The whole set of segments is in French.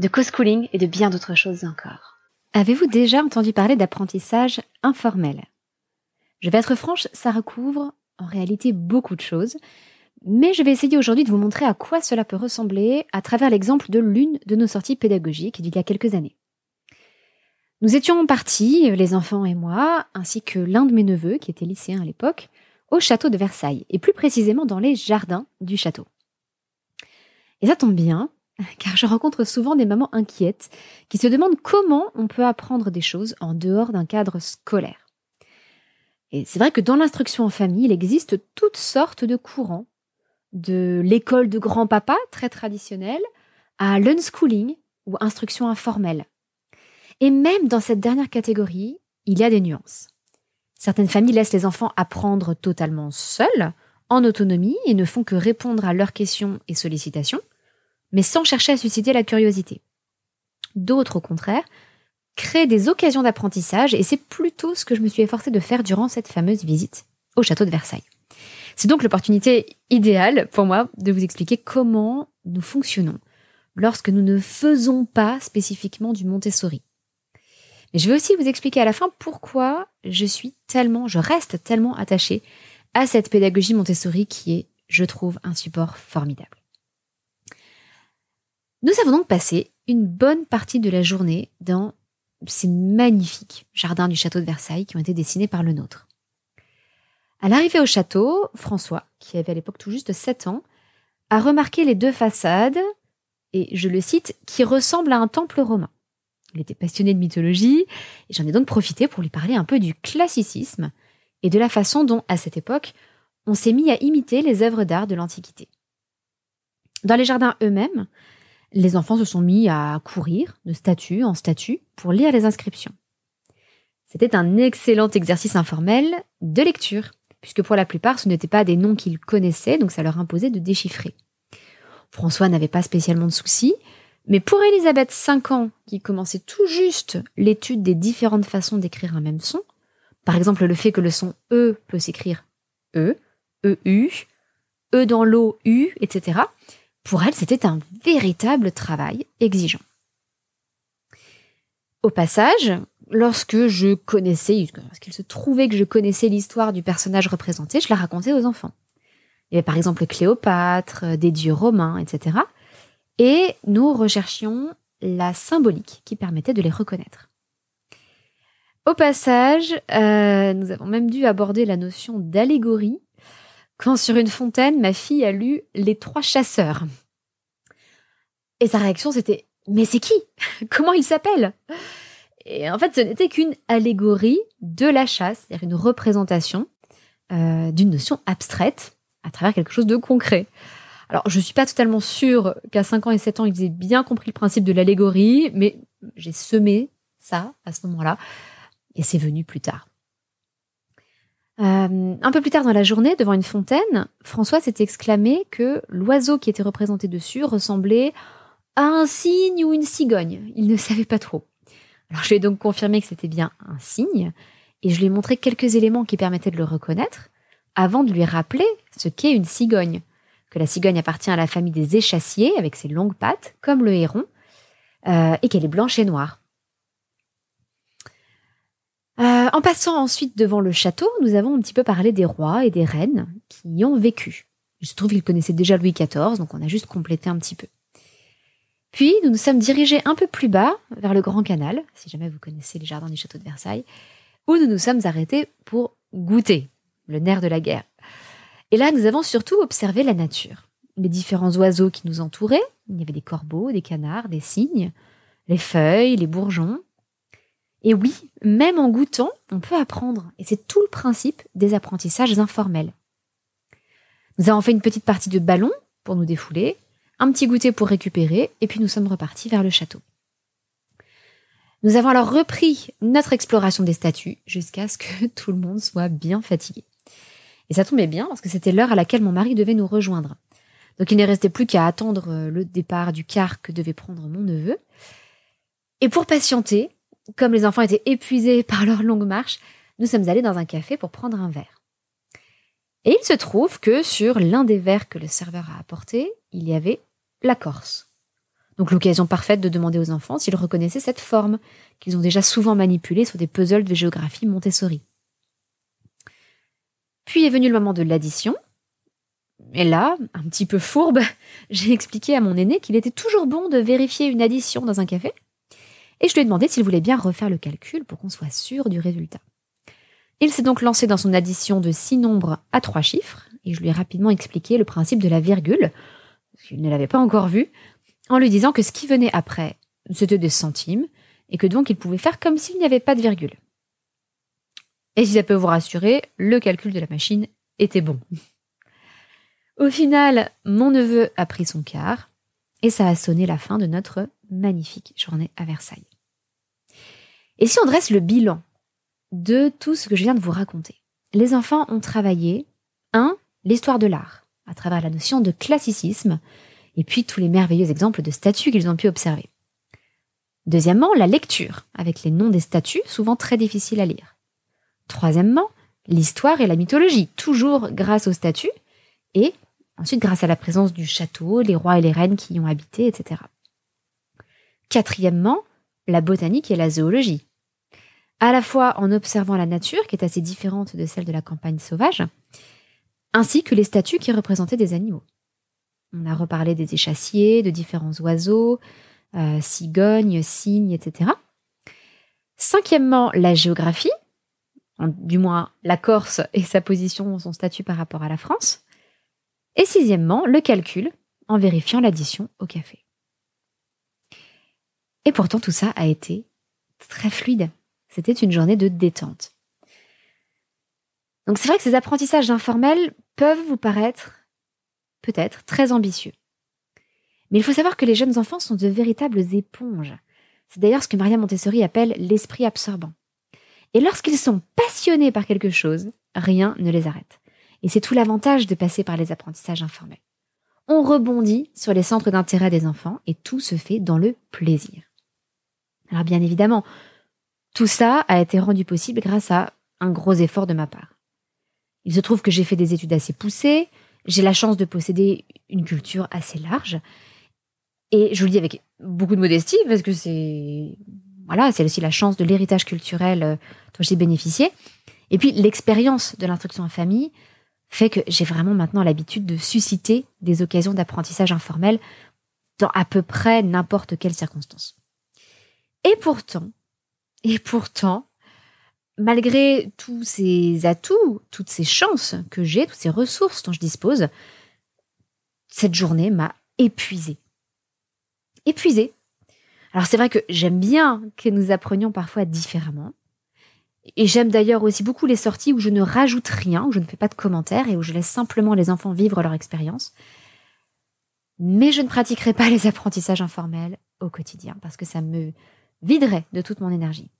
de co-schooling et de bien d'autres choses encore. Avez-vous déjà entendu parler d'apprentissage informel? Je vais être franche, ça recouvre en réalité beaucoup de choses, mais je vais essayer aujourd'hui de vous montrer à quoi cela peut ressembler à travers l'exemple de l'une de nos sorties pédagogiques d'il y a quelques années. Nous étions partis, les enfants et moi, ainsi que l'un de mes neveux, qui était lycéen à l'époque, au château de Versailles, et plus précisément dans les jardins du château. Et ça tombe bien, car je rencontre souvent des mamans inquiètes qui se demandent comment on peut apprendre des choses en dehors d'un cadre scolaire. Et c'est vrai que dans l'instruction en famille, il existe toutes sortes de courants, de l'école de grand-papa, très traditionnelle, à l'unschooling ou instruction informelle. Et même dans cette dernière catégorie, il y a des nuances. Certaines familles laissent les enfants apprendre totalement seuls, en autonomie, et ne font que répondre à leurs questions et sollicitations, mais sans chercher à susciter la curiosité. D'autres, au contraire, créent des occasions d'apprentissage, et c'est plutôt ce que je me suis efforcée de faire durant cette fameuse visite au château de Versailles. C'est donc l'opportunité idéale pour moi de vous expliquer comment nous fonctionnons lorsque nous ne faisons pas spécifiquement du Montessori. Mais je vais aussi vous expliquer à la fin pourquoi je suis tellement, je reste tellement attachée à cette pédagogie Montessori qui est, je trouve, un support formidable. Nous avons donc passé une bonne partie de la journée dans ces magnifiques jardins du château de Versailles qui ont été dessinés par le nôtre. À l'arrivée au château, François, qui avait à l'époque tout juste 7 ans, a remarqué les deux façades, et je le cite, qui ressemblent à un temple romain. Il était passionné de mythologie, et j'en ai donc profité pour lui parler un peu du classicisme et de la façon dont, à cette époque, on s'est mis à imiter les œuvres d'art de l'Antiquité. Dans les jardins eux-mêmes, les enfants se sont mis à courir de statue en statue pour lire les inscriptions. C'était un excellent exercice informel de lecture, puisque pour la plupart ce n'étaient pas des noms qu'ils connaissaient, donc ça leur imposait de déchiffrer. François n'avait pas spécialement de soucis, mais pour Elisabeth, 5 ans, qui commençait tout juste l'étude des différentes façons d'écrire un même son, par exemple le fait que le son E peut s'écrire E, EU, E dans l'eau, U, etc., pour elle, c'était un véritable travail exigeant. Au passage, lorsque je connaissais, lorsqu'il se trouvait que je connaissais l'histoire du personnage représenté, je la racontais aux enfants. Il y avait par exemple Cléopâtre, des dieux romains, etc. Et nous recherchions la symbolique qui permettait de les reconnaître. Au passage, euh, nous avons même dû aborder la notion d'allégorie quand sur une fontaine, ma fille a lu Les Trois Chasseurs. Et sa réaction, c'était Mais c'est qui? Comment il s'appelle? Et en fait, ce n'était qu'une allégorie de la chasse, c'est-à-dire une représentation euh, d'une notion abstraite à travers quelque chose de concret. Alors, je ne suis pas totalement sûre qu'à 5 ans et 7 ans, ils aient bien compris le principe de l'allégorie, mais j'ai semé ça à ce moment-là, et c'est venu plus tard. Euh, un peu plus tard dans la journée, devant une fontaine, François s'est exclamé que l'oiseau qui était représenté dessus ressemblait à un cygne ou une cigogne. Il ne savait pas trop. Alors je lui ai donc confirmé que c'était bien un cygne, et je lui ai montré quelques éléments qui permettaient de le reconnaître, avant de lui rappeler ce qu'est une cigogne que la cigogne appartient à la famille des échassiers avec ses longues pattes, comme le héron, euh, et qu'elle est blanche et noire. Euh, en passant ensuite devant le château, nous avons un petit peu parlé des rois et des reines qui y ont vécu. Je trouve qu'ils connaissaient déjà Louis XIV, donc on a juste complété un petit peu. Puis nous nous sommes dirigés un peu plus bas, vers le Grand Canal, si jamais vous connaissez les jardins du château de Versailles, où nous nous sommes arrêtés pour goûter, le nerf de la guerre. Et là, nous avons surtout observé la nature. Les différents oiseaux qui nous entouraient. Il y avait des corbeaux, des canards, des cygnes, les feuilles, les bourgeons. Et oui, même en goûtant, on peut apprendre. Et c'est tout le principe des apprentissages informels. Nous avons fait une petite partie de ballon pour nous défouler, un petit goûter pour récupérer, et puis nous sommes repartis vers le château. Nous avons alors repris notre exploration des statues jusqu'à ce que tout le monde soit bien fatigué. Et ça tombait bien parce que c'était l'heure à laquelle mon mari devait nous rejoindre. Donc il ne restait plus qu'à attendre euh, le départ du car que devait prendre mon neveu. Et pour patienter, comme les enfants étaient épuisés par leur longue marche, nous sommes allés dans un café pour prendre un verre. Et il se trouve que sur l'un des verres que le serveur a apporté, il y avait la Corse. Donc l'occasion parfaite de demander aux enfants s'ils reconnaissaient cette forme qu'ils ont déjà souvent manipulée sur des puzzles de géographie Montessori. Puis est venu le moment de l'addition. Et là, un petit peu fourbe, j'ai expliqué à mon aîné qu'il était toujours bon de vérifier une addition dans un café. Et je lui ai demandé s'il voulait bien refaire le calcul pour qu'on soit sûr du résultat. Il s'est donc lancé dans son addition de six nombres à trois chiffres, et je lui ai rapidement expliqué le principe de la virgule, qu'il ne l'avait pas encore vu, en lui disant que ce qui venait après, c'était des centimes, et que donc il pouvait faire comme s'il n'y avait pas de virgule. Et si ça peut vous rassurer, le calcul de la machine était bon. Au final, mon neveu a pris son quart, et ça a sonné la fin de notre magnifique journée à Versailles. Et si on dresse le bilan de tout ce que je viens de vous raconter? Les enfants ont travaillé 1. L'histoire de l'art, à travers la notion de classicisme, et puis tous les merveilleux exemples de statues qu'ils ont pu observer. Deuxièmement, la lecture, avec les noms des statues, souvent très difficiles à lire. Troisièmement, l'histoire et la mythologie, toujours grâce aux statues, et ensuite grâce à la présence du château, les rois et les reines qui y ont habité, etc. Quatrièmement, la botanique et la zoologie, à la fois en observant la nature, qui est assez différente de celle de la campagne sauvage, ainsi que les statues qui représentaient des animaux. On a reparlé des échassiers, de différents oiseaux, euh, cigognes, cygnes, etc. Cinquièmement, la géographie, du moins la Corse et sa position, son statut par rapport à la France. Et sixièmement, le calcul, en vérifiant l'addition au café. Et pourtant, tout ça a été très fluide. C'était une journée de détente. Donc c'est vrai que ces apprentissages informels peuvent vous paraître peut-être très ambitieux. Mais il faut savoir que les jeunes enfants sont de véritables éponges. C'est d'ailleurs ce que Maria Montessori appelle l'esprit absorbant. Et lorsqu'ils sont passionnés par quelque chose, rien ne les arrête. Et c'est tout l'avantage de passer par les apprentissages informels. On rebondit sur les centres d'intérêt des enfants et tout se fait dans le plaisir. Alors bien évidemment, tout ça a été rendu possible grâce à un gros effort de ma part. Il se trouve que j'ai fait des études assez poussées, j'ai la chance de posséder une culture assez large, et je vous le dis avec beaucoup de modestie parce que c'est voilà, c'est aussi la chance de l'héritage culturel euh, dont j'ai bénéficié. Et puis l'expérience de l'instruction en famille fait que j'ai vraiment maintenant l'habitude de susciter des occasions d'apprentissage informel dans à peu près n'importe quelle circonstance. Et pourtant, et pourtant, malgré tous ces atouts, toutes ces chances que j'ai, toutes ces ressources dont je dispose, cette journée m'a épuisée. Épuisée. Alors c'est vrai que j'aime bien que nous apprenions parfois différemment. Et j'aime d'ailleurs aussi beaucoup les sorties où je ne rajoute rien, où je ne fais pas de commentaires et où je laisse simplement les enfants vivre leur expérience. Mais je ne pratiquerai pas les apprentissages informels au quotidien parce que ça me viderait de toute mon énergie.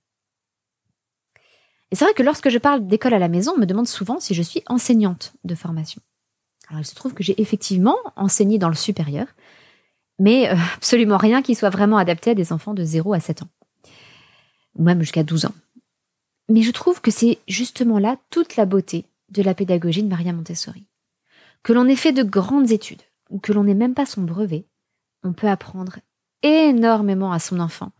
Et c'est vrai que lorsque je parle d'école à la maison, on me demande souvent si je suis enseignante de formation. Alors il se trouve que j'ai effectivement enseigné dans le supérieur, mais euh, absolument rien qui soit vraiment adapté à des enfants de 0 à 7 ans, ou même jusqu'à 12 ans. Mais je trouve que c'est justement là toute la beauté de la pédagogie de Maria Montessori. Que l'on ait fait de grandes études, ou que l'on n'ait même pas son brevet, on peut apprendre énormément à son enfant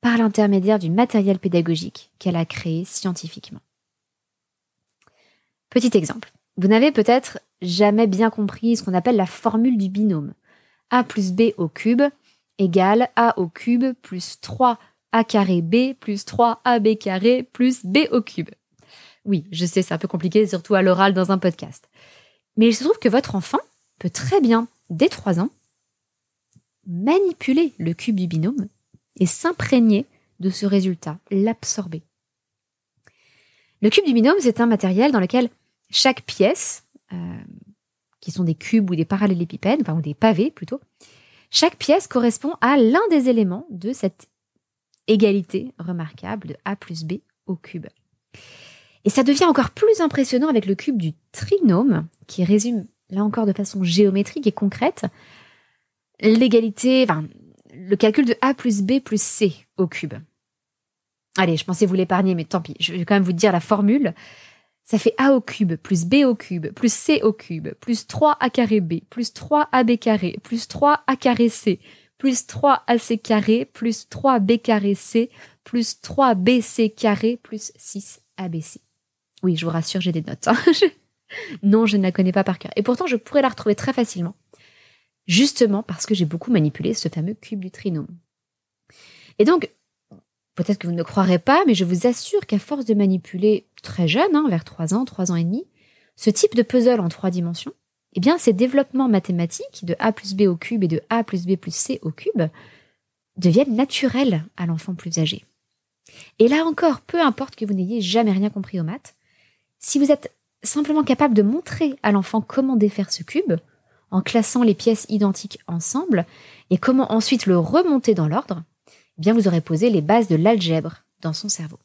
par l'intermédiaire du matériel pédagogique qu'elle a créé scientifiquement. Petit exemple. Vous n'avez peut-être jamais bien compris ce qu'on appelle la formule du binôme. A plus B au cube égale A au cube plus 3 A carré B plus 3 AB carré plus B au cube. Oui, je sais, c'est un peu compliqué, surtout à l'oral dans un podcast. Mais il se trouve que votre enfant peut très bien, dès 3 ans, manipuler le cube du binôme et s'imprégner de ce résultat, l'absorber. Le cube du binôme, c'est un matériel dans lequel chaque pièce, euh, qui sont des cubes ou des parallélépipèdes, enfin ou des pavés plutôt, chaque pièce correspond à l'un des éléments de cette égalité remarquable de a plus b au cube. Et ça devient encore plus impressionnant avec le cube du trinôme, qui résume, là encore de façon géométrique et concrète, l'égalité, le calcul de a plus b plus c au cube. Allez, je pensais vous l'épargner, mais tant pis, je vais quand même vous dire la formule. Ça fait a au cube plus b au cube plus c au cube plus 3a carré b plus 3ab carré plus 3a carré c plus 3ac carré plus 3b carré c plus 3bc carré plus 6abc. Oui, je vous rassure, j'ai des notes. Hein. non, je ne la connais pas par cœur. Et pourtant, je pourrais la retrouver très facilement. Justement parce que j'ai beaucoup manipulé ce fameux cube du trinôme. Et donc, peut-être que vous ne croirez pas, mais je vous assure qu'à force de manipuler très jeune, hein, vers 3 ans, 3 ans et demi, ce type de puzzle en trois dimensions, eh bien, ces développements mathématiques de a plus b au cube et de a plus b plus c au cube deviennent naturels à l'enfant plus âgé. Et là encore, peu importe que vous n'ayez jamais rien compris aux maths, si vous êtes simplement capable de montrer à l'enfant comment défaire ce cube, en classant les pièces identiques ensemble, et comment ensuite le remonter dans l'ordre, eh bien vous aurez posé les bases de l'algèbre dans son cerveau.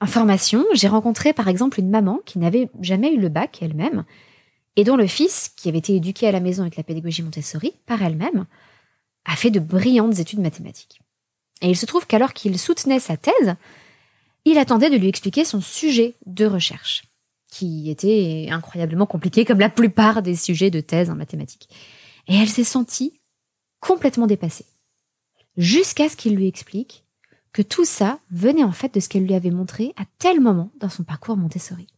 En formation, j'ai rencontré par exemple une maman qui n'avait jamais eu le bac elle-même, et dont le fils, qui avait été éduqué à la maison avec la pédagogie Montessori par elle-même, a fait de brillantes études mathématiques. Et il se trouve qu'alors qu'il soutenait sa thèse, il attendait de lui expliquer son sujet de recherche, qui était incroyablement compliqué comme la plupart des sujets de thèse en mathématiques. Et elle s'est sentie complètement dépassée, jusqu'à ce qu'il lui explique que tout ça venait en fait de ce qu'elle lui avait montré à tel moment dans son parcours Montessori.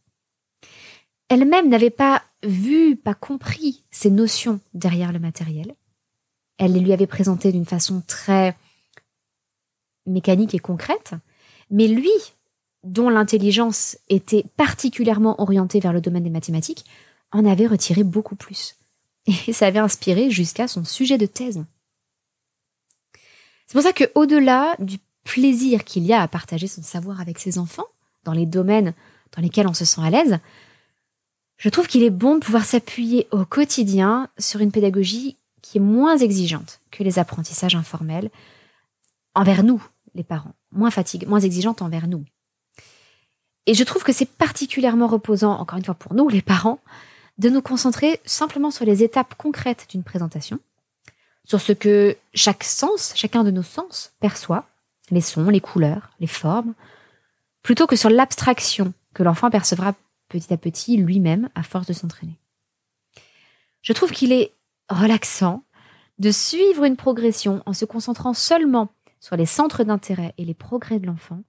Elle-même n'avait pas vu, pas compris ces notions derrière le matériel. Elle les lui avait présentées d'une façon très mécanique et concrète, mais lui, dont l'intelligence était particulièrement orientée vers le domaine des mathématiques, en avait retiré beaucoup plus. Et ça avait inspiré jusqu'à son sujet de thèse. C'est pour ça que, au-delà du plaisir qu'il y a à partager son savoir avec ses enfants, dans les domaines dans lesquels on se sent à l'aise, je trouve qu'il est bon de pouvoir s'appuyer au quotidien sur une pédagogie qui est moins exigeante que les apprentissages informels envers nous, les parents, moins fatigue, moins exigeante envers nous. Et je trouve que c'est particulièrement reposant, encore une fois pour nous, les parents, de nous concentrer simplement sur les étapes concrètes d'une présentation, sur ce que chaque sens, chacun de nos sens perçoit, les sons, les couleurs, les formes, plutôt que sur l'abstraction que l'enfant percevra petit à petit lui-même à force de s'entraîner. Je trouve qu'il est relaxant de suivre une progression en se concentrant seulement sur les centres d'intérêt et les progrès de l'enfant,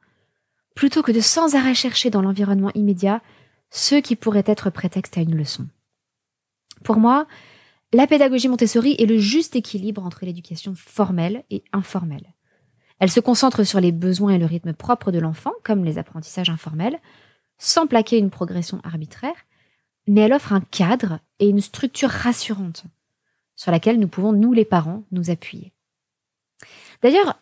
plutôt que de sans arrêt chercher dans l'environnement immédiat ce qui pourrait être prétexte à une leçon. Pour moi, la pédagogie Montessori est le juste équilibre entre l'éducation formelle et informelle. Elle se concentre sur les besoins et le rythme propre de l'enfant, comme les apprentissages informels, sans plaquer une progression arbitraire, mais elle offre un cadre et une structure rassurante sur laquelle nous pouvons, nous les parents, nous appuyer. D'ailleurs,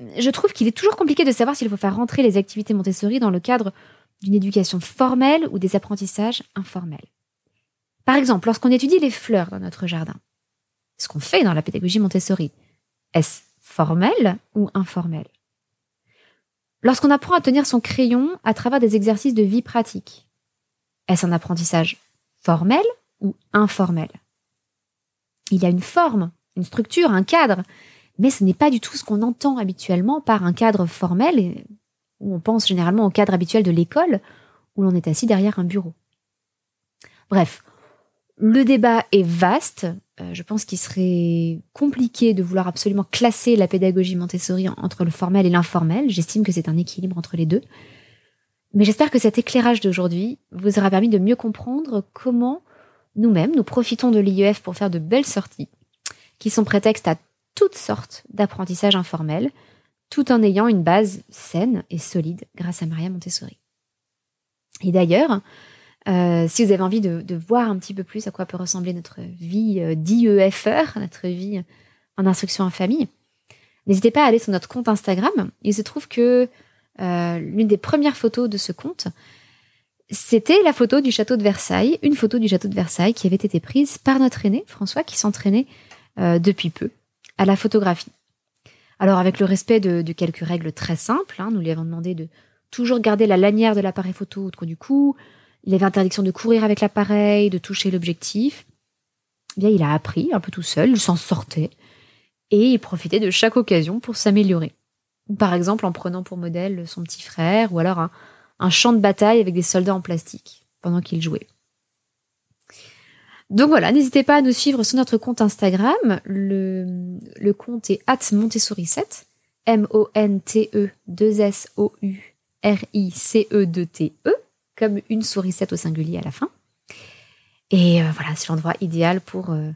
je trouve qu'il est toujours compliqué de savoir s'il faut faire rentrer les activités Montessori dans le cadre d'une éducation formelle ou des apprentissages informels. Par exemple, lorsqu'on étudie les fleurs dans notre jardin, ce qu'on fait dans la pédagogie Montessori, est-ce formel ou informel? Lorsqu'on apprend à tenir son crayon à travers des exercices de vie pratique, est-ce un apprentissage formel ou informel? Il y a une forme, une structure, un cadre, mais ce n'est pas du tout ce qu'on entend habituellement par un cadre formel, où on pense généralement au cadre habituel de l'école, où l'on est assis derrière un bureau. Bref, le débat est vaste. Euh, je pense qu'il serait compliqué de vouloir absolument classer la pédagogie Montessori entre le formel et l'informel. J'estime que c'est un équilibre entre les deux. Mais j'espère que cet éclairage d'aujourd'hui vous aura permis de mieux comprendre comment nous-mêmes nous profitons de l'IEF pour faire de belles sorties, qui sont prétextes à toutes sortes d'apprentissages informels, tout en ayant une base saine et solide grâce à Maria Montessori. Et d'ailleurs, euh, si vous avez envie de, voir un petit peu plus à quoi peut ressembler notre vie euh, d'IEFR, notre vie en instruction en famille, n'hésitez pas à aller sur notre compte Instagram. Il se trouve que euh, l'une des premières photos de ce compte, c'était la photo du château de Versailles, une photo du château de Versailles qui avait été prise par notre aîné, François, qui s'entraînait depuis peu à la photographie. Alors avec le respect de, quelques règles très simples, hein, nous lui avons demandé de toujours garder la lanière de l'appareil photo autour du cou, il avait interdiction de courir avec l'appareil, de toucher l'objectif. Eh bien, il a appris un peu tout seul, il s'en sortait, et il profitait de chaque occasion pour s'améliorer. Par exemple en prenant pour modèle son petit frère, ou alors un, un champ de bataille avec des soldats en plastique pendant qu'il jouait. Donc voilà, n'hésitez pas à nous suivre sur notre compte Instagram. Le, le compte est atmontessori7, M-O-N-T-E-2-S-O-U-R-I-C-E-2-T-E, comme une sourisette au singulier à la fin. Et euh, voilà, c'est l'endroit idéal pour euh,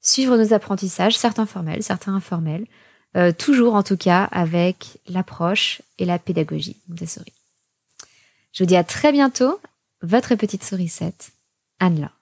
suivre nos apprentissages, certains formels, certains informels, euh, toujours en tout cas avec l'approche et la pédagogie Montessori. Je vous dis à très bientôt, votre petite sourisette, Anne-Laure.